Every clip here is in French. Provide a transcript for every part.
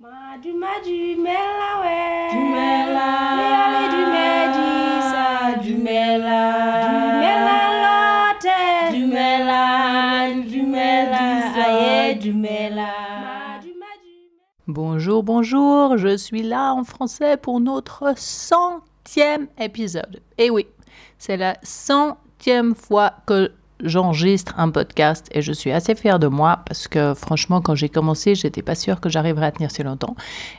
Madu madu mela Dumela Yale du medisa Dumela Dumela lote. Dumela Dumela Aye Dumela Bonjour, bonjour, je suis là en français pour notre centième épisode. Et oui, c'est la centième fois que j'enregistre un podcast et je suis assez fière de moi parce que franchement, quand j'ai commencé, j'étais pas sûre que j'arriverais à tenir si longtemps.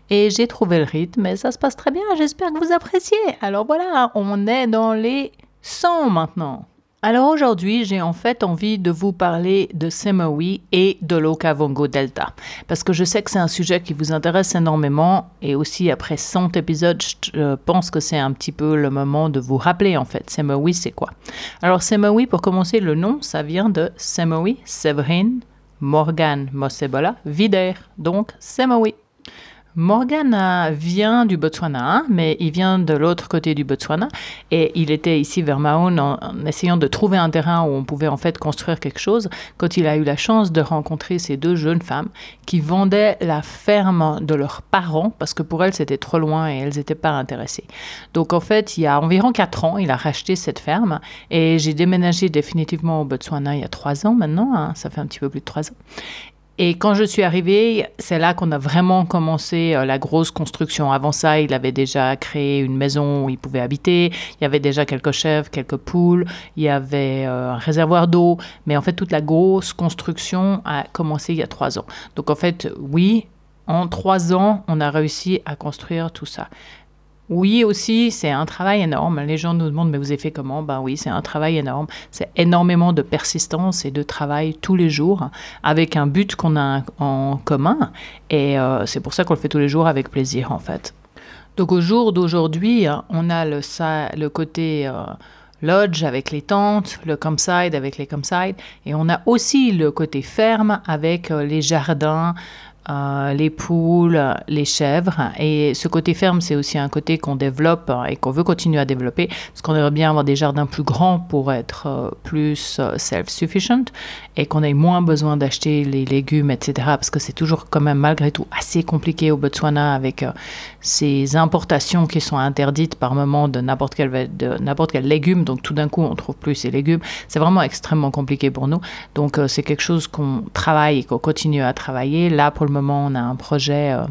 Et j'ai trouvé le rythme et ça se passe très bien. J'espère que vous appréciez. Alors voilà, on est dans les 100 maintenant. Alors aujourd'hui, j'ai en fait envie de vous parler de Semawi et de l'Okavongo Delta, parce que je sais que c'est un sujet qui vous intéresse énormément, et aussi après 100 épisodes, je pense que c'est un petit peu le moment de vous rappeler en fait, Semawi c'est quoi Alors Semawi, pour commencer, le nom, ça vient de Semawi, Séverine, Morgan Mosebola, Vider, donc Semawi. Morgan vient du Botswana, mais il vient de l'autre côté du Botswana et il était ici vers Mahon en, essayant de trouver un terrain où on pouvait en fait construire quelque chose quand il a eu la chance de rencontrer ces deux jeunes femmes qui vendaient la ferme de leurs parents parce que pour elles c'était trop loin et elles n'étaient pas intéressées. Donc en fait, il y a environ quatre ans, il a racheté cette ferme et j'ai déménagé définitivement au Botswana il y a trois ans maintenant, hein, ça fait un petit peu plus de trois ans. Et quand je suis arrivée, c'est là qu'on a vraiment commencé euh, la grosse construction. Avant ça, il avait déjà créé une maison où il pouvait habiter. Il y avait déjà quelques chèvres, quelques poules. Il y avait euh, un réservoir d'eau. Mais en fait, toute la grosse construction a commencé il y a trois ans. Donc en fait, oui, en trois ans, on a réussi à construire tout ça. Oui, aussi, c'est un travail énorme. Les gens nous demandent, mais vous avez fait comment? Ben oui, c'est un travail énorme. C'est énormément de persistance et de travail tous les jours avec un but qu'on a en commun. Et euh, c'est pour ça qu'on le fait tous les jours avec plaisir, en fait. Donc au jour d'aujourd'hui, on a le, le côté... Euh, lodge avec les tentes, le campsite avec les campsites, et on a aussi le côté ferme avec euh, les jardins, euh, les poules, les chèvres. Et ce côté ferme, c'est aussi un côté qu'on développe et qu'on veut continuer à développer, parce qu'on aimerait bien avoir des jardins plus grands pour être euh, plus euh, self-sufficient et qu'on ait moins besoin d'acheter les légumes, etc. Parce que c'est toujours quand même malgré tout assez compliqué au Botswana avec ces importations qui sont interdites par moment de n'importe quel, de n'importe quel légume. Donc tout d'un coup, on trouve plus ces légumes. C'est vraiment extrêmement compliqué pour nous. Donc c'est quelque chose qu'on travaille et qu'on continue à travailler. Là, pour le moment, on a un projet euh,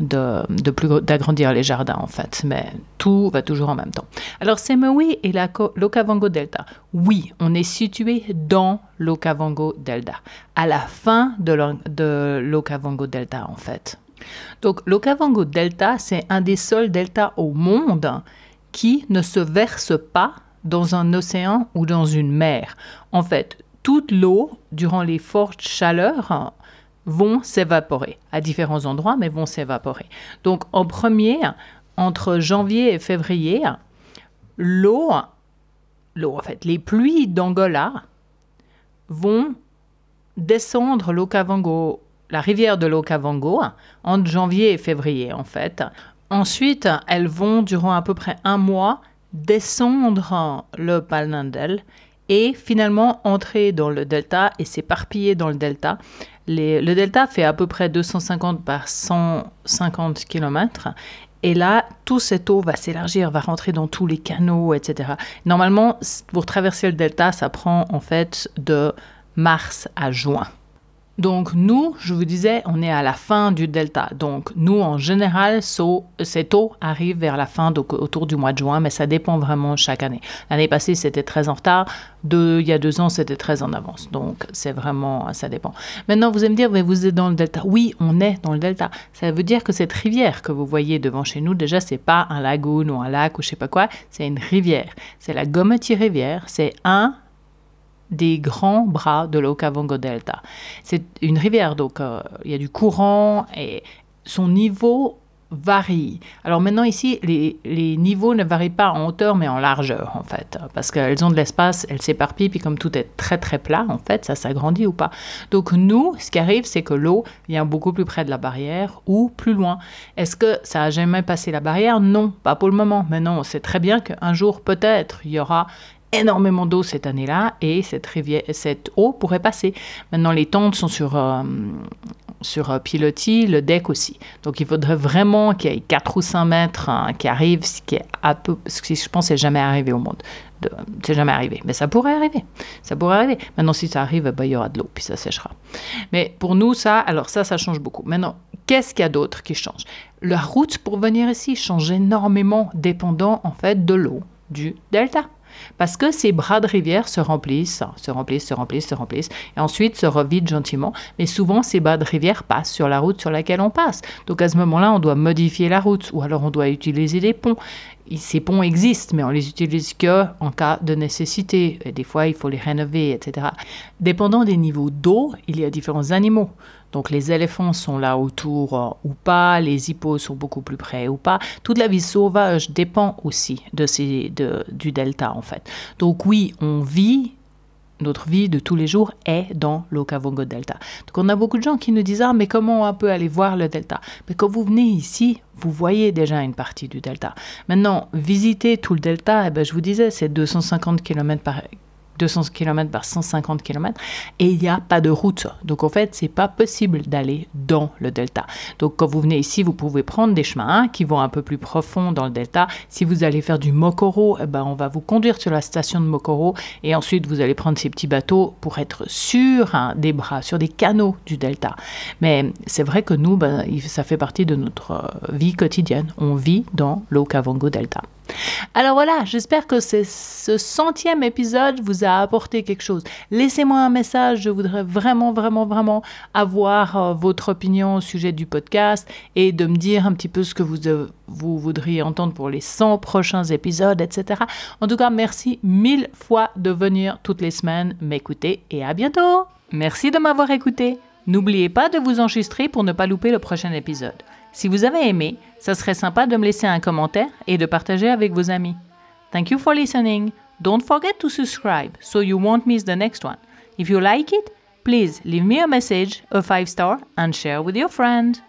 de, de plus d'agrandir les jardins en fait, mais tout va toujours en même temps. Alors Semewi et l'Okavango Delta. Oui, on est situé dans l'Okavango Delta, à la fin de l'Okavango Delta en fait. Donc l'Okavango Delta, c'est un des seuls deltas au monde qui ne se verse pas dans un océan ou dans une mer. En fait, toute l'eau, durant les fortes chaleurs, vont s'évaporer à différents endroits, mais vont s'évaporer. Donc en premier, entre janvier et février, l'eau, l'eau en fait, les pluies d'Angola vont descendre l'Okavango, la rivière de l'Okavango, entre janvier et février en fait. Ensuite, elles vont durant à peu près un mois descendre le Palnandel et finalement entrer dans le delta et s'éparpiller dans le delta le delta fait à peu près 250 par 150 km. Et là, tout cette eau va s'élargir, va rentrer dans tous les canaux, etc. Normalement, pour traverser le delta, ça prend en fait de mars à juin. Donc nous, je vous disais, on est à la fin du delta. Donc nous, en général, cette eau arrive vers la fin, donc autour du mois de juin, mais ça dépend vraiment chaque année. L'année passée, c'était très en retard. il y a deux ans, c'était très en avance. Donc c'est vraiment, ça dépend. Maintenant, vous allez me dire, mais vous êtes dans le delta. Oui, on est dans le delta. Ça veut dire que cette rivière que vous voyez devant chez nous, déjà, c'est pas un lagoon ou un lac ou je sais pas quoi, c'est une rivière. C'est la Gometi rivière. C'est un des grands bras de l'Okavango Delta. C'est une rivière, donc euh, il y a du courant et son niveau varie. Alors maintenant ici, les, les, niveaux ne varient pas en hauteur mais en largeur en fait, parce qu'elles ont de l'espace, elles s'éparpillent, puis comme tout est très très plat en fait, ça s'agrandit ou pas. Donc nous, ce qui arrive, c'est que l'eau vient beaucoup plus près de la barrière ou plus loin. Est-ce que ça a jamais passé la barrière? Non, pas pour le moment. Mais non, on sait très bien qu'un jour peut-être il y aura énormément d'eau cette année-là et cette, rivière, cette eau pourrait passer. Maintenant, les tentes sont sur, euh, sur euh, pilotis, le deck aussi. Donc il faudrait vraiment qu'il y ait 4 ou 5 mètres hein, qui arrivent, ce qui est un peu, ce qui je pense n'est jamais arrivé au monde. De- C'est jamais arrivé, mais ça pourrait arriver. Ça pourrait arriver. Maintenant, si ça arrive, bah, il y aura de l'eau, puis ça séchera. Mais pour nous, ça, alors ça, ça change beaucoup. Maintenant, qu'est-ce qu'il y a d'autre qui change? La route pour venir ici change énormément, dépendant en fait de l'eau du delta. Parce que ces bras de rivière se remplissent, se remplissent, se remplissent, se remplissent, et ensuite se revident gentiment. Mais souvent, ces bras de rivière passent sur la route sur laquelle on passe. Donc à ce moment-là, on doit modifier la route, ou alors on doit utiliser des ponts. Ces ponts existent, mais on les utilise que en cas de nécessité. Et des fois, il faut les rénover, etc. Dépendant des niveaux d'eau, il y a différents animaux. Donc les éléphants sont là autour euh, ou pas, les hippos sont beaucoup plus près ou pas. Toute la vie sauvage dépend aussi de ces, de, du delta en fait. Donc oui, on vit, notre vie de tous les jours est dans l'Okavongo Delta. Donc on a beaucoup de gens qui nous disent ah mais comment on peut aller voir le delta? Mais quand vous venez ici, vous voyez déjà une partie du delta. Maintenant, visiter tout le delta, eh ben, je vous disais, c'est 250 km par 200 km par 150 km et il n'y a pas de route. Donc en fait, c'est pas possible d'aller dans le delta. Donc quand vous venez ici, vous pouvez prendre des chemins hein, qui vont un peu plus profond dans le delta. Si vous allez faire du Mokoro, eh ben, on va vous conduire sur la station de Mokoro et ensuite vous allez prendre ces petits bateaux pour être sur des bras, sur des canaux du delta. Mais c'est vrai que nous, ben, ça fait partie de notre euh, vie quotidienne. On vit dans l'Okavango Delta. Alors voilà, j'espère que ce centième épisode vous a apporté quelque chose. Laissez-moi un message, je voudrais vraiment, vraiment, vraiment avoir euh, votre opinion au sujet du podcast et de me dire un petit peu ce que vous, euh, vous voudriez entendre pour les 100 prochains épisodes, etc. En tout cas, merci mille fois de venir toutes les semaines m'écouter et à bientôt. Merci de m'avoir écouté. N'oubliez pas de vous enregistrer pour ne pas louper le prochain épisode. Si vous avez aimé, ça serait sympa de me laisser un commentaire et de partager avec vos amis. Thank you for listening. Don't forget to subscribe so you won't miss the next one. If you like it, please leave me a message, a 5 star, and share with your friend.